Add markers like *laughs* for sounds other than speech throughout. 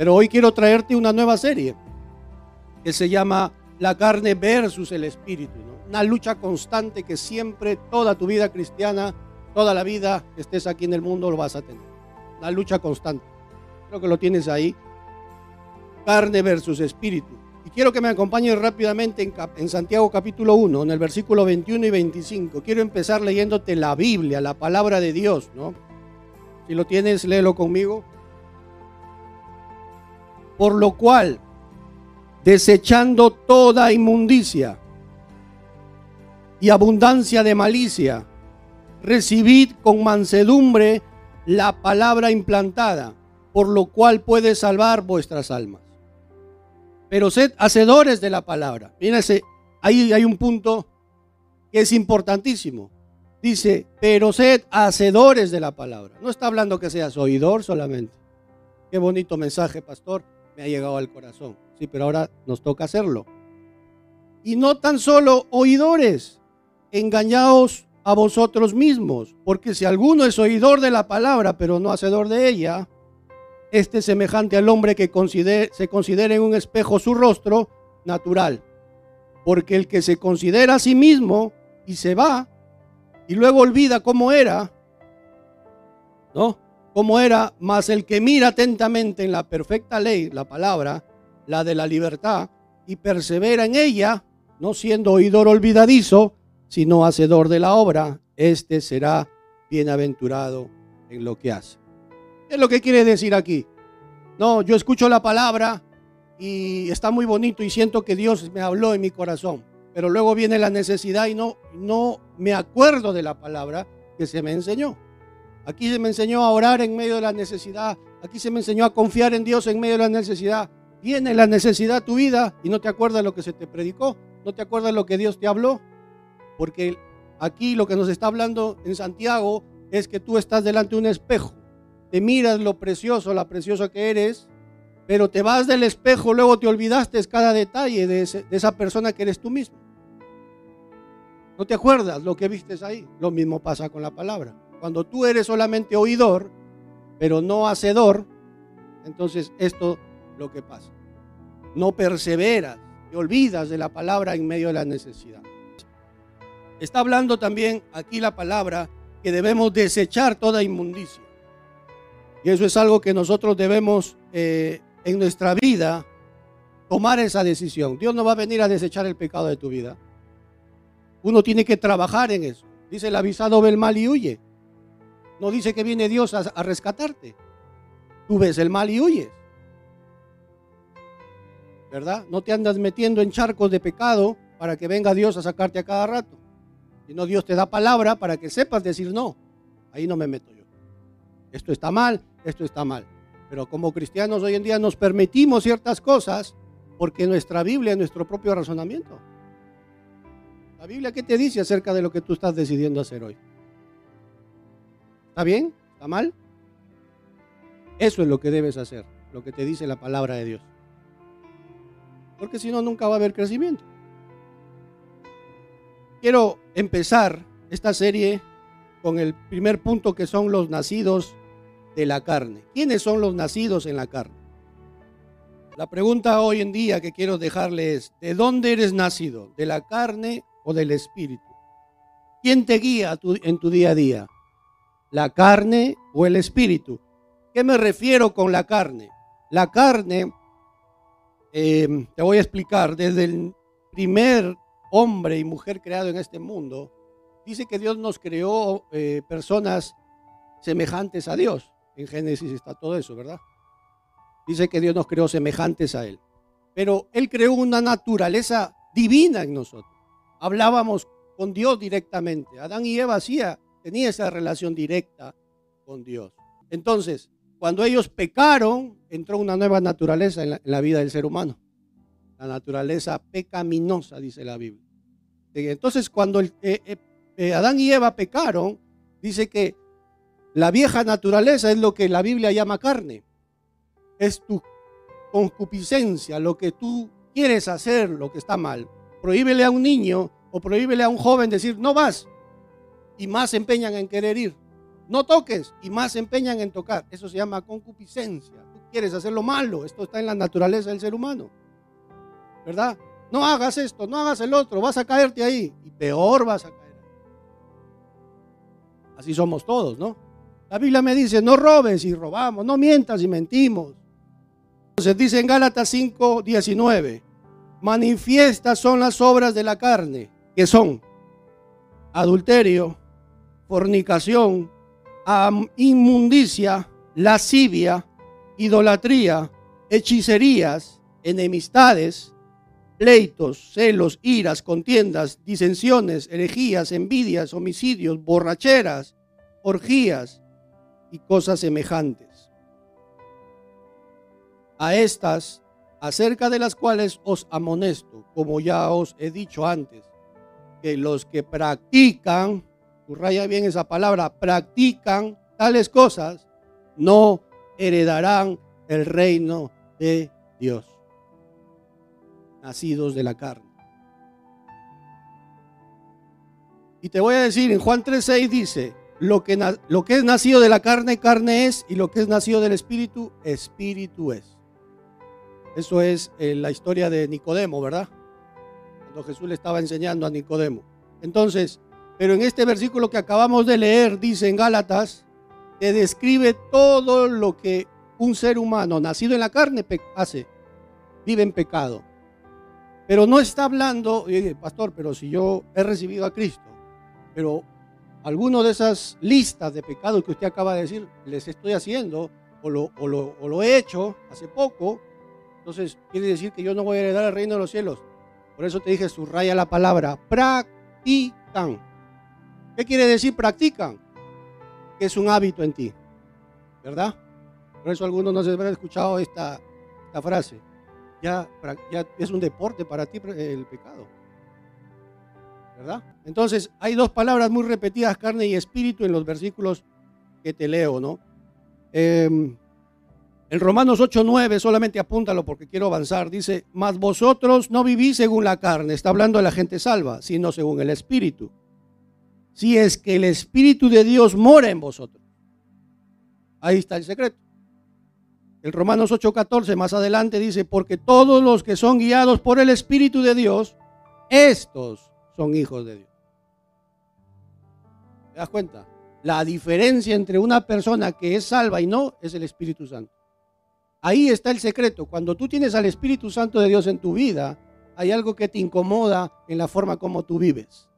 Pero hoy quiero traerte una nueva serie que se llama La carne versus el espíritu. Una lucha constante que siempre, toda tu vida cristiana, toda la vida que estés aquí en el mundo lo vas a tener. Una lucha constante. Creo que lo tienes ahí. Carne versus espíritu. Y quiero que me acompañes rápidamente en, en, Santiago capítulo 1, en el versículo 21 y 25. Quiero empezar leyéndote la Biblia, la palabra de Dios, ¿no? Si lo tienes, léelo conmigo. Por lo cual, desechando toda inmundicia y abundancia de malicia, recibid con mansedumbre la palabra implantada, por lo cual puede salvar vuestras almas pero sed hacedores de la palabra. Fíjense, ahí hay un punto que es importantísimo. Dice, pero sed hacedores de la palabra. No está hablando que seas oidor solamente. Qué bonito mensaje, pastor. Ha llegado al corazón. Sí, pero ahora nos toca hacerlo. Y no tan solo oidores, engañaos a vosotros mismos, porque si alguno es oidor de la palabra, pero no hacedor de ella, este semejante al hombre que se considera en un espejo su rostro natural. Porque el que se considera a sí mismo y se va y luego olvida cómo era, ¿no? Cómo era, más el que mira atentamente en la perfecta ley, la palabra, la de la libertad, y persevera en ella, no siendo oidor olvidadizo, sino hacedor de la obra, este será bienaventurado en lo que hace. ¿Qué es lo que quiere decir aquí? No, yo escucho la palabra y está muy bonito y siento que Dios me habló en mi corazón. Pero luego viene la necesidad y no, no me acuerdo de la palabra que se me enseñó. Aquí se me enseñó a orar en medio de la necesidad. Aquí se me enseñó a confiar en Dios en medio de la necesidad. Viene la necesidad a tu vida y no te acuerdas lo que se te predicó. No te acuerdas lo que Dios te habló. Porque aquí lo que nos está hablando en Santiago es que tú estás delante de un espejo te miras lo precioso, la preciosa que eres, pero te vas del espejo, luego te olvidaste cada detalle de, esa persona que eres tú mismo. No te acuerdas lo que vistes ahí. Lo mismo pasa con la palabra. Cuando tú eres solamente oidor, pero no hacedor, entonces esto lo que pasa. No perseveras, te olvidas de la palabra en medio de la necesidad. Está hablando también aquí la palabra que debemos desechar toda inmundicia. Y eso es algo que nosotros debemos eh, en nuestra vida tomar esa decisión. Dios no va a venir a desechar el pecado de tu vida. Uno tiene que trabajar en eso. Dice el avisado ve el mal y huye. No dice que viene Dios a, rescatarte. Tú ves el mal y huyes. ¿Verdad? No te andas metiendo en charcos de pecado para que venga Dios a sacarte a cada rato. Sino Dios te da palabra para que sepas decir no. Ahí no me meto yo. Esto está mal, esto está mal. Pero como cristianos hoy en día nos permitimos ciertas cosas porque nuestra Biblia es nuestro propio razonamiento. La Biblia, ¿qué te dice acerca de lo que tú estás decidiendo hacer hoy? ¿Está bien? ¿Está mal? Eso es lo que debes hacer, lo que te dice la palabra de Dios. Porque si no, nunca va a haber crecimiento. Quiero empezar esta serie con el primer punto que son los nacidos de la carne. ¿Quiénes son los nacidos en la carne? La pregunta hoy en día que quiero dejarle es, ¿de dónde eres nacido? ¿De la carne o del espíritu? ¿Quién te guía en tu día a día? ¿La carne o el espíritu? ¿Qué me refiero con la carne? La carne, em, te voy a explicar, desde el primer hombre y mujer creado en este mundo, dice que Dios nos creó eh, personas semejantes a Dios. En Génesis está todo eso, ¿verdad? Dice que Dios nos creó semejantes a Él. Pero Él creó una naturaleza divina en nosotros. Hablábamos con Dios directamente. Adán y Eva hacía, tenía esa relación directa con Dios. Entonces, cuando ellos pecaron, entró una nueva naturaleza en la, vida del ser humano. La naturaleza pecaminosa, dice la Biblia. Entonces, cuando eh, eh, eh, Adán y Eva pecaron, dice que la vieja naturaleza es lo que la Biblia llama carne. Es tu concupiscencia, lo que tú quieres hacer, lo que está mal. Prohíbele a un niño o prohíbele a un joven decir, no vas. Y más se empeñan en querer ir. No toques y más se empeñan en tocar. Eso se llama concupiscencia. Tú quieres hacer lo malo. Esto está en la naturaleza del ser humano. ¿Verdad? No hagas esto, no hagas el otro, vas a caerte ahí. Y peor vas a caer. Así somos todos, ¿no? La Biblia me dice, no robes y robamos, no mientas y mentimos. Entonces dice en Gálatas 5, 19, manifiestas son las obras de la carne, que son adulterio, fornicación, inmundicia, lascivia, idolatría, hechicerías, enemistades, pleitos, celos, iras, contiendas, disensiones, herejías, envidias, homicidios, borracheras, orgías y cosas semejantes. A estas, acerca de las cuales os amonesto, como ya os he dicho antes, que los que practican, subraya bien esa palabra, practican tales cosas, no heredarán el reino de Dios. Nacidos de la carne. Y te voy a decir, en Juan 3:6 dice, lo que, lo que es nacido de la carne, carne es, y lo que es nacido del espíritu, espíritu es. Eso es eh, la historia de Nicodemo, ¿verdad? Cuando Jesús le estaba enseñando a Nicodemo. Entonces, pero en este versículo que acabamos de leer, dice en Gálatas, te describe todo lo que un ser humano nacido en la carne hace, vive en pecado. Pero no está hablando, pastor, pero si yo he recibido a Cristo, pero alguno de esas listas de pecados que usted acaba de decir, les estoy haciendo o lo, o lo, o lo he hecho hace poco, entonces quiere decir que yo no voy a heredar el reino de los cielos. Por eso te dije, subraya la palabra, practican. ¿Qué quiere decir practican? Que es un hábito en ti, ¿verdad? Por eso algunos no se habrán escuchado esta, esta frase. Ya, ya es un deporte para ti el pecado. ¿Verdad? Entonces, hay dos palabras muy repetidas, carne y espíritu, en los versículos que te leo, ¿no? Eh, el Romanos 8:9, solamente apúntalo porque quiero avanzar, dice, mas vosotros no vivís según la carne, está hablando de la gente salva, sino según el Espíritu. Si es que el Espíritu de Dios mora en vosotros. Ahí está el secreto. El Romanos 8:14 más adelante dice, porque todos los que son guiados por el Espíritu de Dios, estos son hijos de Dios. ¿Te das cuenta? La diferencia entre una persona que es salva y no es el Espíritu Santo. Ahí está el secreto. Cuando tú tienes al Espíritu Santo de Dios en tu vida, hay algo que te incomoda en la forma como tú vives.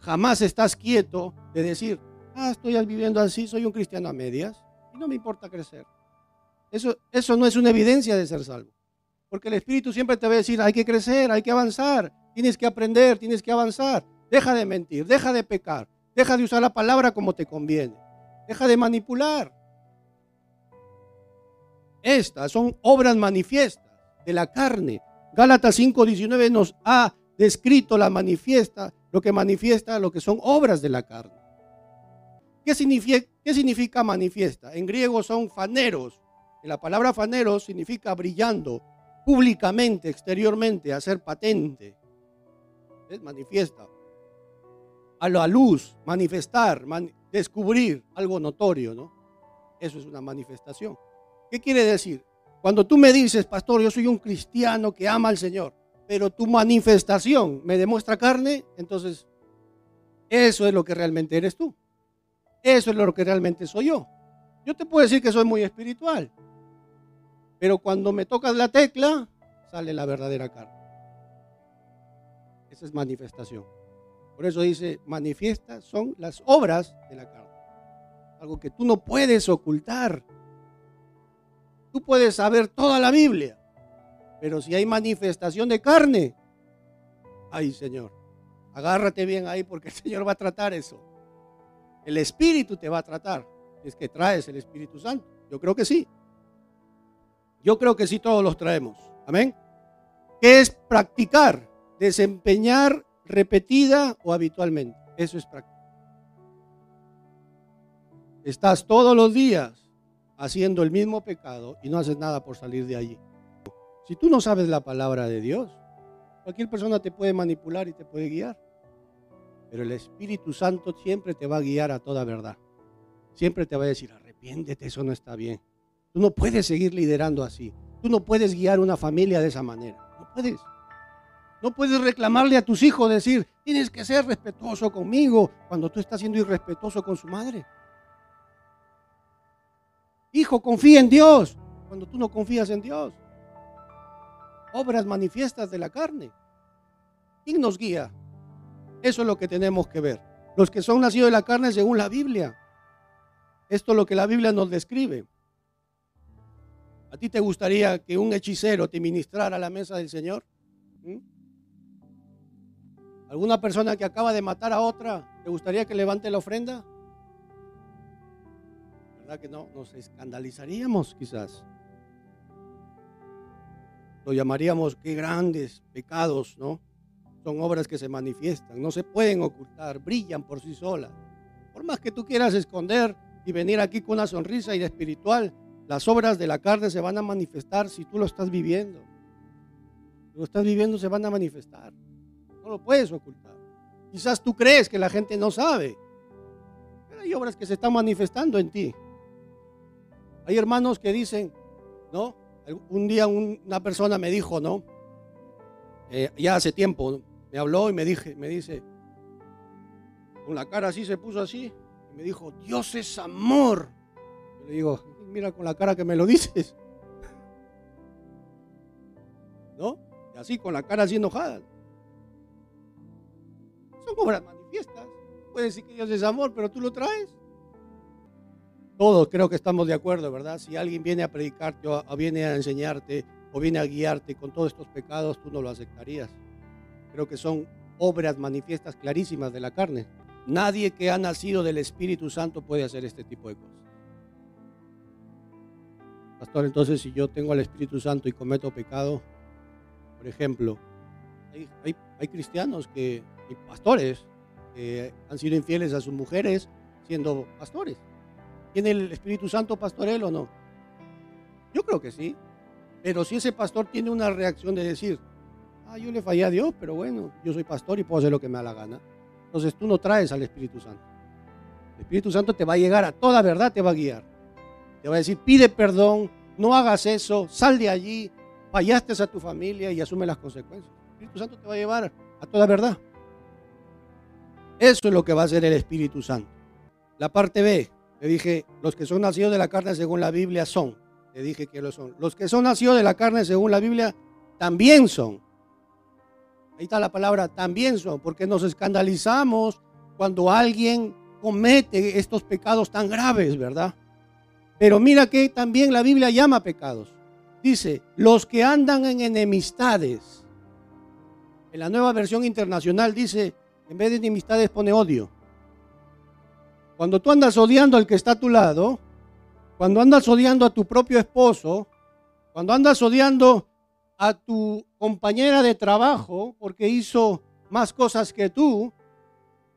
Jamás estás quieto de decir, ah, estoy viviendo así, soy un cristiano a medias y no me importa crecer. Eso, eso no es una evidencia de ser salvo. Porque el Espíritu siempre te va a decir, hay que crecer, hay que avanzar, tienes que aprender, tienes que avanzar. Deja de mentir, deja de pecar, deja de usar la palabra como te conviene, deja de manipular. Estas son obras manifiestas de la carne. Gálatas 5:19 nos ha descrito la manifiesta, lo que manifiesta lo que son obras de la carne. ¿Qué significa, ¿Qué significa manifiesta? En griego son faneros. la palabra faneros significa brillando públicamente, exteriormente, hacer patente. Es manifiesta. A la luz, manifestar, descubrir algo notorio, ¿no? Eso es una manifestación. ¿Qué quiere decir? Cuando tú me dices, pastor, yo soy un cristiano que ama al Señor, pero tu manifestación me demuestra carne, entonces eso es lo que realmente eres tú. Eso es lo que realmente soy yo. Yo te puedo decir que soy muy espiritual, pero cuando me tocas la tecla, sale la verdadera carne. Esa es manifestación. Por eso dice, manifiestas son las obras de la carne. Algo que tú no puedes ocultar. Tú puedes saber toda la Biblia, pero si hay manifestación de carne, ay Señor, agárrate bien ahí porque el *laughs* Señor va a tratar eso. El Espíritu te va a tratar. Es que traes el Espíritu Santo. Yo creo que sí. Yo creo que sí todos los traemos. Amén. ¿Qué es practicar? Desempeñar repetida o habitualmente. Eso es practicar. Estás todos los días haciendo el mismo pecado y no haces nada por salir de allí. Si tú no sabes la palabra de Dios, cualquier persona te puede manipular y te puede guiar. Pero el Espíritu Santo siempre te va a guiar a toda verdad. Siempre te va a decir, arrepiéntete, eso no está bien. Tú no puedes seguir liderando así. Tú no puedes guiar una familia de esa manera. No puedes. No puedes reclamarle a tus hijos, decir, tienes que ser respetuoso conmigo cuando tú estás siendo irrespetuoso con su madre. Hijo, confía en Dios cuando tú no confías en Dios. Obras manifiestas de la carne. ¿Quién nos guía? Eso es lo que tenemos que ver. Los que son nacidos de la carne según la Biblia. Esto es lo que la Biblia nos describe. ¿A ti te gustaría que un hechicero te ministrara la mesa del Señor? ¿Mm? ¿Alguna persona que acaba de matar a otra, te gustaría que levante la ofrenda? ¿Verdad que no? Nos escandalizaríamos quizás. Lo llamaríamos qué grandes pecados, ¿no? Son obras que se manifiestan, no se pueden ocultar, brillan por sí solas. Por más que tú quieras esconder y venir aquí con una sonrisa y espiritual, las obras de la carne se van a manifestar si tú lo estás viviendo. Si lo estás viviendo, se van a manifestar. No lo puedes ocultar. Quizás tú crees que la gente no sabe, pero hay obras que se están manifestando en ti. Hay hermanos que dicen, ¿no? Un día una persona me dijo, ¿no? Eh, ya hace tiempo, me habló y me, dije, me dice, con la cara así se puso así, y me dijo, Dios es amor. le digo, mira con la cara que me lo dices. ¿No? Y así, con la cara así enojada son obras manifiestas. Puedes decir que Dios es amor, pero tú lo traes. Todos creo que estamos de acuerdo, ¿verdad? Si alguien viene a predicarte o viene a enseñarte o viene a guiarte con todos estos pecados, tú no lo aceptarías. Creo que son obras manifiestas clarísimas de la carne. Nadie que ha nacido del Espíritu Santo puede hacer este tipo de cosas. Pastor, entonces si yo tengo al Espíritu Santo y cometo pecado, por ejemplo, hay, hay cristianos que y pastores que han sido infieles a sus mujeres siendo pastores. ¿Tiene el Espíritu Santo pastorel o no? Yo creo que sí. Pero si ese pastor tiene una reacción de decir, ah, yo le fallé a Dios, pero bueno, yo soy pastor y puedo hacer lo que me da la gana. Entonces tú no traes al Espíritu Santo. El Espíritu Santo te va a llegar a toda verdad, te va a guiar. Te va a decir, pide perdón, no hagas eso, sal de allí, fallaste a tu familia y asume las consecuencias. El Espíritu Santo te va a llevar a toda verdad. Eso es lo que va a hacer el Espíritu Santo. La parte B, le dije, los que son nacidos de la carne según la Biblia son. Le dije que lo son. Los que son nacidos de la carne según la Biblia también son. Ahí está la palabra también son, porque nos escandalizamos cuando alguien comete estos pecados tan graves, ¿verdad? Pero mira que también la Biblia llama pecados. Dice, los que andan en enemistades. En la nueva versión internacional dice, en vez de enemistades pone odio. Cuando tú andas odiando al que está a tu lado, cuando andas odiando a tu propio esposo, cuando andas odiando a tu compañera de trabajo porque hizo más cosas que tú,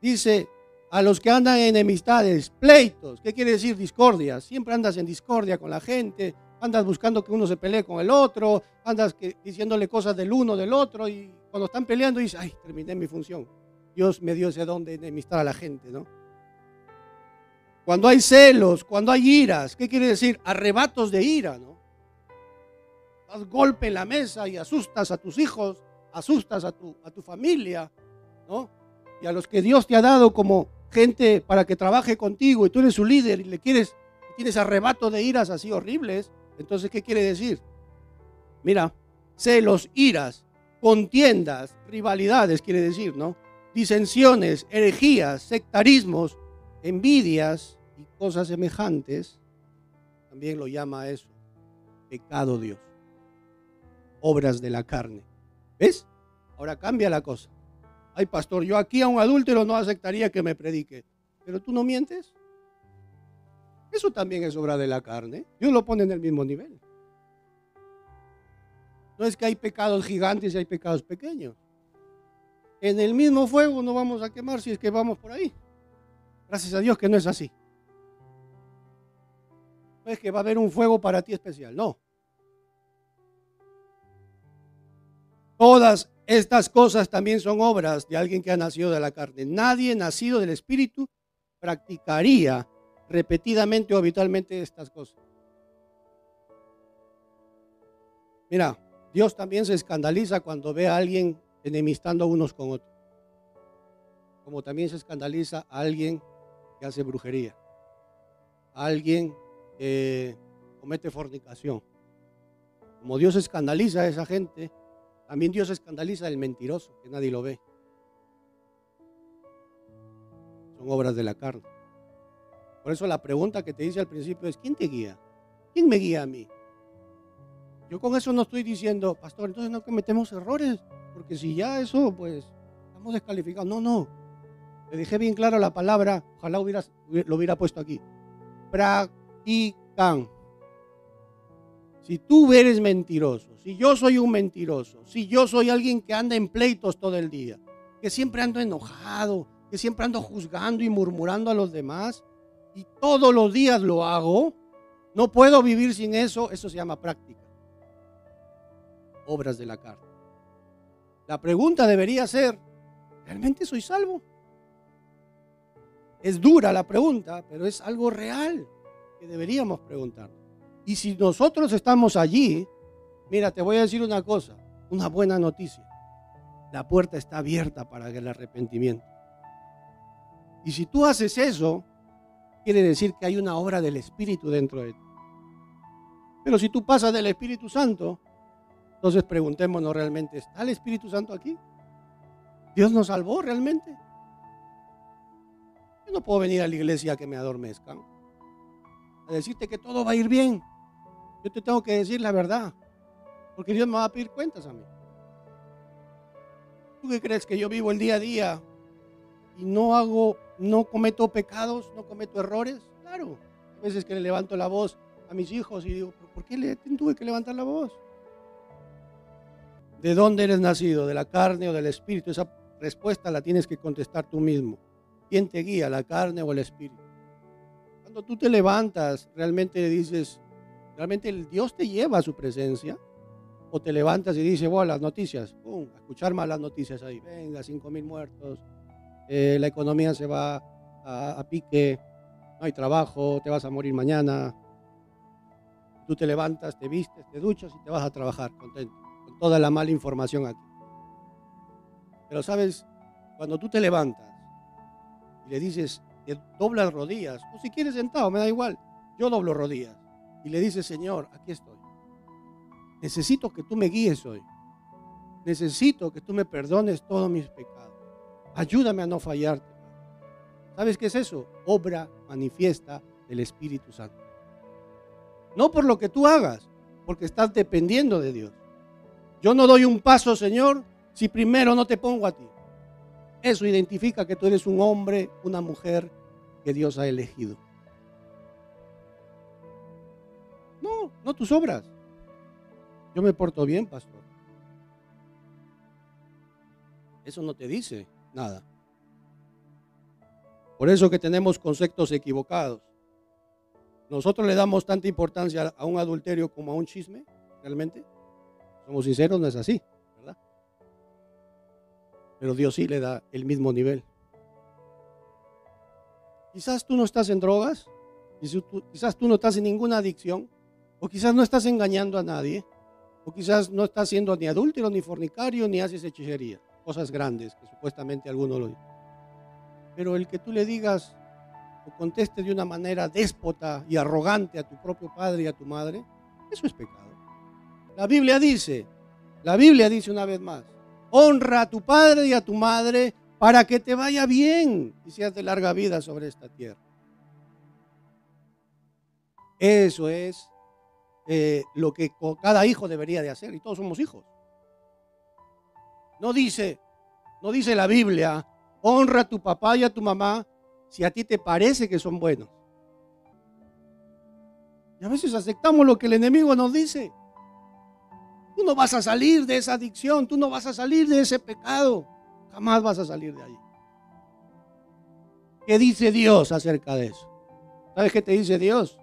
dice a los que andan en enemistades, pleitos, ¿qué quiere decir discordia? Siempre andas en discordia con la gente, andas buscando que uno se pelee con el otro, andas diciéndole cosas del uno, del otro, y cuando están peleando dices, ay, terminé mi función. Dios me dio ese don de enemistar a la gente, ¿no? Cuando hay celos, cuando hay iras, ¿qué quiere decir? Arrebatos de ira, ¿no? Das golpe en la mesa y asustas a tus hijos, asustas a tu, a tu familia, ¿no? Y a los que Dios te ha dado como gente para que trabaje contigo y tú eres su líder y le quieres, tienes arrebatos de iras así horribles, entonces, ¿qué quiere decir? Mira, celos, iras, contiendas, rivalidades, quiere decir, ¿no? disensiones, herejías, sectarismos, envidias y cosas semejantes, también lo llama eso, pecado Dios, obras de la carne. ¿Ves? Ahora cambia la cosa. Ay, pastor, yo aquí a un adúltero no aceptaría que me predique, pero tú no mientes. Eso también es obra de la carne. Dios lo pone en el mismo nivel. No es que hay pecados gigantes y hay pecados pequeños en el mismo fuego no vamos a quemar si es que vamos por ahí. Gracias a Dios que no es así. No es que va a haber un fuego para ti especial, no. Todas estas cosas también son obras de alguien que ha nacido de la carne. Nadie nacido del Espíritu practicaría repetidamente o habitualmente estas cosas. Mira, Dios también se escandaliza cuando ve a alguien enemistando unos con otros. Como también se escandaliza a alguien hace brujería. Alguien que comete fornicación. Como Dios escandaliza a esa gente, también Dios escandaliza al mentiroso, que nadie lo ve. Son obras de la carne. Por eso la pregunta que te hice al principio es, ¿quién te guía? ¿Quién me guía a mí? Yo con eso no estoy diciendo, pastor, entonces no cometemos errores, porque si ya eso, pues, estamos descalificados. No, no. Le dejé bien claro la palabra, ojalá lo hubiera puesto aquí. Practican. Si tú eres mentiroso, si yo soy un mentiroso, si yo soy alguien que anda en pleitos todo el día, que siempre ando enojado, que siempre ando juzgando y murmurando a los demás, y todos los días lo hago, no puedo vivir sin eso, eso se llama práctica. Obras de la carne. La pregunta debería ser, ¿realmente soy salvo? Es dura la pregunta, pero es algo real que deberíamos preguntar. Y si nosotros estamos allí, mira, te voy a decir una cosa, una buena noticia. La puerta está abierta para el arrepentimiento. Y si tú haces eso, quiere decir que hay una obra del Espíritu dentro de ti. Pero si tú pasas del Espíritu Santo, entonces preguntémonos realmente, ¿está el Espíritu Santo aquí? ¿Dios nos salvó realmente? No puedo venir a la iglesia a que me adormezcan, a decirte que todo va a ir bien. Yo te tengo que decir la verdad, porque Dios me va a pedir cuentas a mí. ¿Tú qué crees que yo vivo el día a día y no hago, no cometo pecados, no cometo errores? Claro, a veces que le levanto la voz a mis hijos y digo, ¿por qué le tuve que levantar la voz? ¿De dónde eres nacido? ¿De la carne o del espíritu? Esa respuesta la tienes que contestar tú mismo. ¿Quién te guía, la carne o el espíritu? Cuando tú te levantas, realmente dices, ¿realmente el Dios te lleva a su presencia? ¿O te levantas y dices, bueno, las noticias, pum, a escuchar más las noticias ahí, venga, cinco mil muertos, eh, la economía se va a, a pique, no hay trabajo, te vas a morir mañana, Tú te levantas, te vistes, te duchas y te vas a trabajar contento, con toda la mala información aquí. Pero sabes, cuando tú te levantas le dices, te doblas rodillas, o si quieres sentado, me da igual, yo doblo rodillas y le dices, Señor, aquí estoy. Necesito que tú me guíes hoy. Necesito que tú me perdones todos mis pecados. Ayúdame a no fallarte. ¿Sabes qué es eso? Obra manifiesta del Espíritu Santo. No por lo que tú hagas, porque estás dependiendo de Dios. Yo no doy un paso, Señor, si primero no te pongo a ti. Eso identifica que tú eres un hombre, una mujer que Dios ha elegido. No, no tus obras. Yo me porto bien, pastor. Eso no te dice nada. Por eso que tenemos conceptos equivocados. Nosotros le damos tanta importancia a un adulterio como a un chisme, realmente. Somos sinceros, no es así. Pero Dios sí le da el mismo nivel. Quizás tú no estás en drogas, quizás tú no estás en ninguna adicción, o quizás no estás engañando a nadie, o quizás no estás siendo ni adúltero, ni fornicario, ni haces hechicería, cosas grandes que supuestamente algunos lo dicen. Pero el que tú le digas, o conteste de una manera déspota y arrogante a tu propio padre y a tu madre, eso es pecado. La Biblia dice, la Biblia dice una vez más, honra a tu padre y a tu madre para que te vaya bien y seas de larga vida sobre esta tierra. Eso es eh, lo que cada hijo debería de hacer y todos somos hijos. No dice, no dice la Biblia, honra a tu papá y a tu mamá si a ti te parece que son buenos. Y a veces aceptamos lo que el enemigo nos dice. Tú no vas a salir de esa adicción, tú no vas a salir de ese pecado. Jamás vas a salir de ahí. ¿Qué dice Dios acerca de eso? ¿Sabes qué te dice Dios?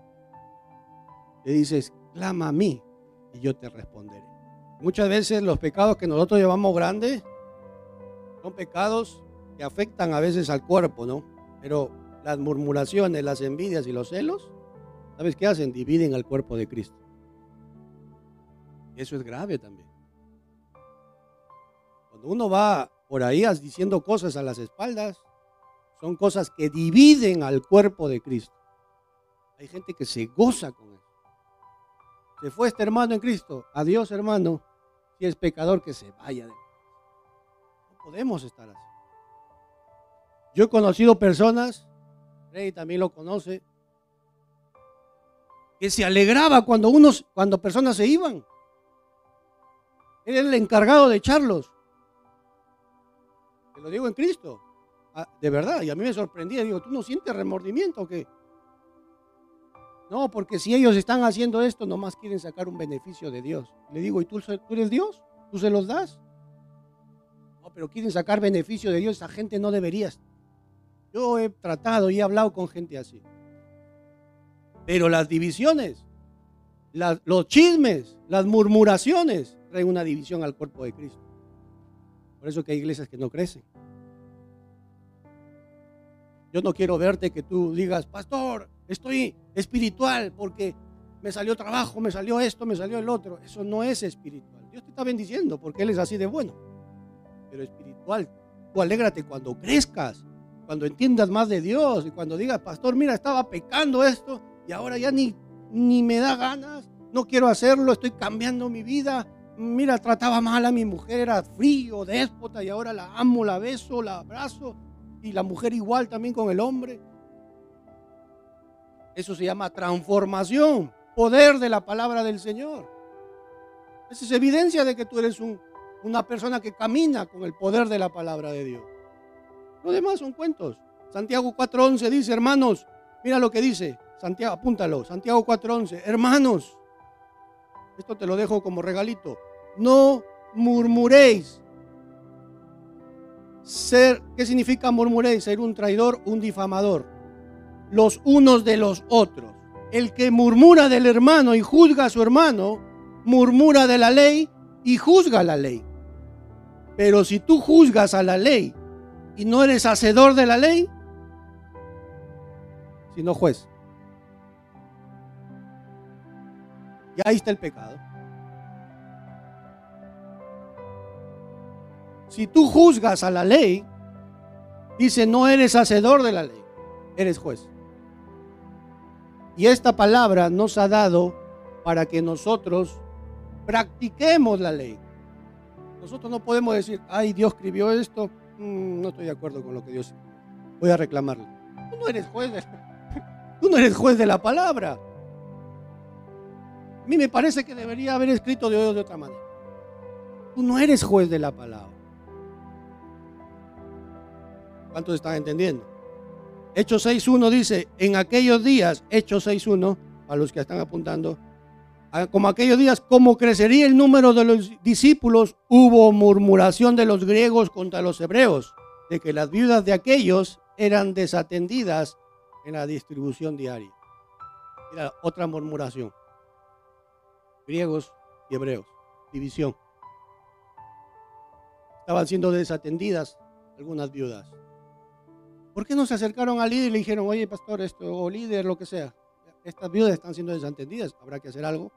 Te dices, clama a mí y yo te responderé. Muchas veces los pecados que nosotros llevamos grandes son pecados que afectan a veces al cuerpo, ¿no? Pero las murmuraciones, las envidias y los celos, ¿sabes qué hacen? Dividen al cuerpo de Cristo. Eso es grave también. Cuando uno va por ahí diciendo cosas a las espaldas, son cosas que dividen al cuerpo de Cristo. Hay gente que se goza con eso. Se fue este hermano en Cristo. Adiós, hermano. Si es pecador, que se vaya de No podemos estar así. Yo he conocido personas, Rey también lo conoce, que se alegraba cuando unos, cuando personas se iban. Él era el encargado de echarlos. Te lo digo en Cristo. Ah, de verdad, y a mí me sorprendía. Digo, ¿tú no sientes remordimiento o qué? No, porque si ellos están haciendo esto, nomás quieren sacar un beneficio de Dios. Le digo, ¿y tú, tú eres Dios? ¿Tú se los das? No, pero quieren sacar beneficio de Dios. Esa gente no deberías. Yo he tratado y he hablado con gente así. Pero las divisiones, los chismes, las murmuraciones traen una división al cuerpo de Cristo. Por eso hay iglesias que no crecen. Yo no quiero verte que tú digas, pastor, estoy espiritual porque me salió trabajo, me salió esto, me salió el otro. Eso no es espiritual. Dios te está bendiciendo porque Él es así de bueno. Pero espiritual, tú alégrate cuando crezcas, cuando entiendas más de Dios y cuando digas, pastor, mira, estaba pecando esto y ahora ya ni, ni me da ganas, no quiero hacerlo, estoy cambiando mi vida. Mira, trataba mal a mi mujer, era frío, déspota y ahora la amo, la beso, la abrazo y la mujer igual también con el hombre. Eso se llama transformación, poder de la palabra del Señor. Esa es evidencia de que tú eres una persona que camina con el poder de la palabra de Dios. Lo demás son cuentos. Santiago 4.11 dice, hermanos, mira lo que dice. Santiago, apúntalo. Santiago 4.11, hermanos, esto te lo dejo como regalito. No murmuréis ser, ¿qué significa murmuréis? Ser un traidor, un difamador. Los unos de los otros. El que murmura del hermano y juzga a su hermano, murmura de la ley y juzga la ley. Pero si tú juzgas a la ley y no eres hacedor de la ley, sino juez. Y ahí está el pecado. Si tú juzgas a la ley, dice, no eres hacedor de la ley, eres juez. Y esta palabra nos ha dado para que nosotros practiquemos la ley. Nosotros no podemos decir, ay, Dios escribió esto, mm, no estoy de acuerdo con lo que Dios. Voy a reclamarlo. Tú no eres juez de, *laughs* tú no eres juez de la palabra. A mí me parece que debería haber escrito de, de otra manera. Tú no eres juez de la palabra. ¿Cuántos están entendiendo? Hechos 6.1 dice, en aquellos días, Hechos 6.1, a los que están apuntando, como aquellos días, como crecería el número de los discípulos, hubo murmuración de los griegos contra los hebreos, de que las viudas de aquellos eran desatendidas en la distribución diaria. Mira, otra murmuración. Griegos y hebreos, división. Estaban siendo desatendidas algunas viudas. ¿Por qué no se acercaron al líder y le dijeron, oye, pastor, esto, o líder, lo que sea? Estas viudas están siendo desentendidas, habrá que hacer algo.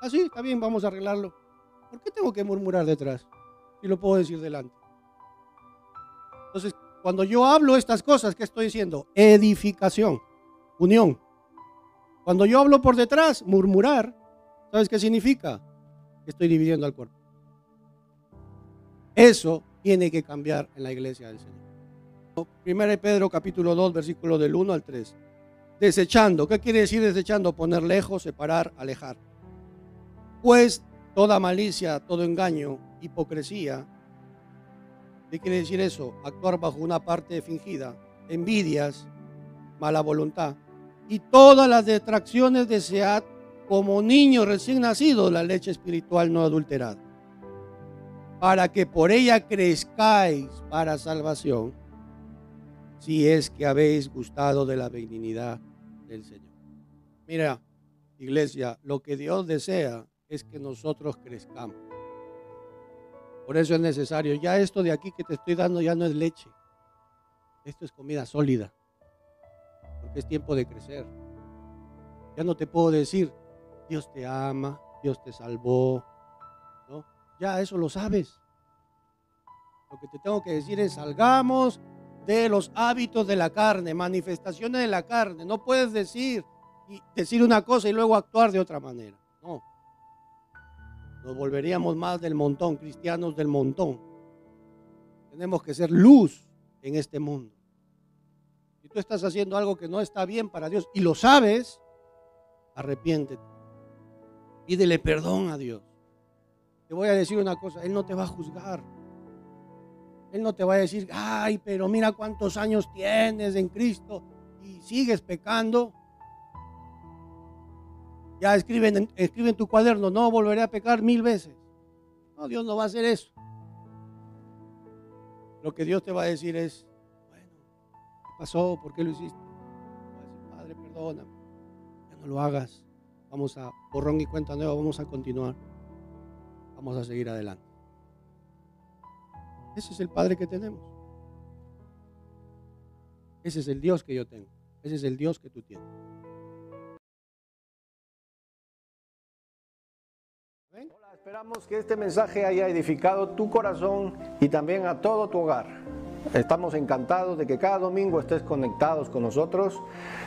Ah, sí, está bien, vamos a arreglarlo. ¿Por qué tengo que murmurar detrás? Si lo puedo decir delante. Entonces, cuando yo hablo estas cosas, ¿qué estoy diciendo? Edificación, unión. Cuando yo hablo por detrás, murmurar, ¿sabes qué significa? Que estoy dividiendo al cuerpo. Eso tiene que cambiar en la iglesia del Señor. Primera Pedro capítulo 2, versículo del 1 al 3. Desechando, ¿qué quiere decir desechando? Poner lejos, separar, alejar. Pues toda malicia, todo engaño, hipocresía, ¿qué quiere decir eso? Actuar bajo una parte fingida, envidias, mala voluntad y todas las detracciones desead como niño recién nacido la leche espiritual no adulterada, para que por ella crezcáis para salvación si es que habéis gustado de la benignidad del Señor. Mira, iglesia, lo que Dios desea es que nosotros crezcamos. Por eso es necesario. Ya esto de aquí que te estoy dando ya no es leche. Esto es comida sólida. Porque es tiempo de crecer. Ya no te puedo decir, Dios te ama, Dios te salvó, Ya eso lo sabes. Lo que te tengo que decir es salgamos de los hábitos de la carne, manifestaciones de la carne. No puedes decir y decir una cosa y luego actuar de otra manera. No. Nos volveríamos más del montón, cristianos del montón. Tenemos que ser luz en este mundo. Si tú estás haciendo algo que no está bien para Dios y lo sabes, arrepiéntete. Pídele perdón a Dios. Te voy a decir una cosa, Él no te va a juzgar. Él no te va a decir, ay, pero mira cuántos años tienes en Cristo y sigues pecando. Ya escriben, escribe en tu cuaderno, no volveré a pecar mil veces. No, Dios no va a hacer eso. Lo que Dios te va a decir es, bueno, ¿qué pasó? ¿Por qué lo hiciste? Padre, perdóname. Ya no lo hagas. Vamos a borrón y cuenta nueva, vamos a continuar. Vamos a seguir adelante. Ese es el Padre que tenemos. Ese es el Dios que yo tengo. Ese es el Dios que tú tienes. Hola, esperamos que este mensaje haya edificado tu corazón y también a todo tu hogar. Estamos encantados de que cada domingo estés conectados con nosotros.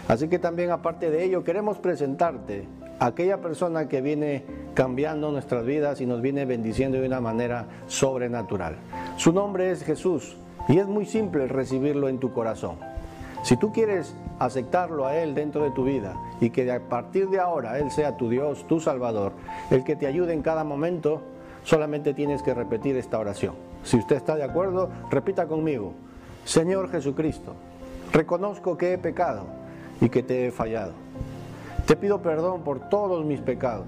Así que también aparte de ello queremos presentarte a aquella persona que viene cambiando nuestras vidas y nos viene bendiciendo de una manera sobrenatural. Su nombre es Jesús y es muy simple recibirlo en tu corazón. Si tú quieres aceptarlo a Él dentro de tu vida y que a partir de ahora Él sea tu Dios, tu Salvador, el que te ayude en cada momento, solamente tienes que repetir esta oración. Si usted está de acuerdo, repita conmigo. Señor Jesucristo, reconozco que he pecado y que te he fallado. Te pido perdón por todos mis pecados.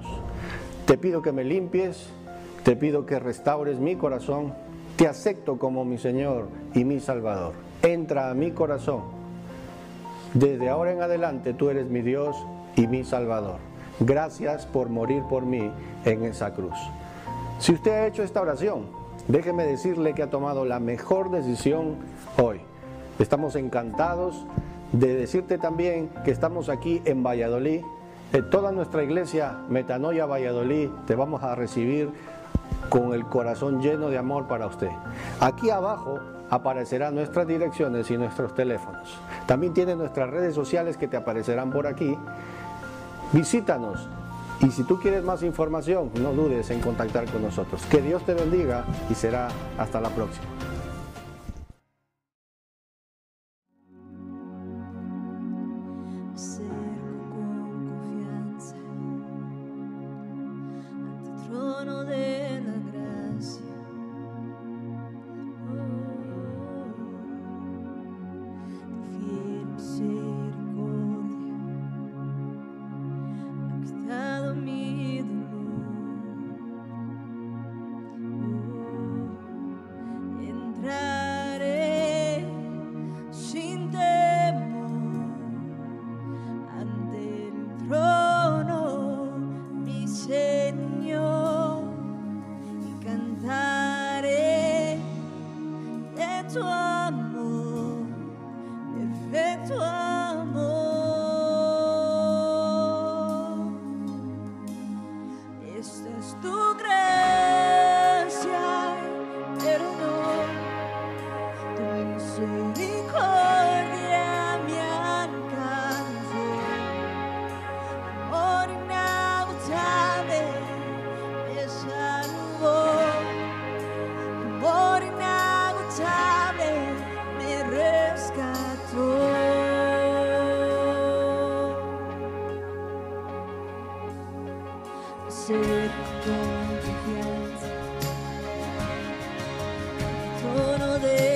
Te pido que me limpies, te pido que restaures mi corazón. Te acepto como mi Señor y mi Salvador. Entra a mi corazón. Desde ahora en adelante tú eres mi Dios y mi Salvador. Gracias por morir por mí en esa cruz. Si usted ha hecho esta oración, déjeme decirle que ha tomado la mejor decisión hoy. Estamos encantados de decirte también que estamos aquí en Valladolid. En toda nuestra iglesia Metanoia Valladolid te vamos a recibir con el corazón lleno de amor para usted. Aquí abajo aparecerán nuestras direcciones y nuestros teléfonos. También tiene nuestras redes sociales que te aparecerán por aquí. Visítanos y si tú quieres más información, no dudes en contactar con nosotros. Que Dios te bendiga y será hasta la próxima. with golden hands. Todo de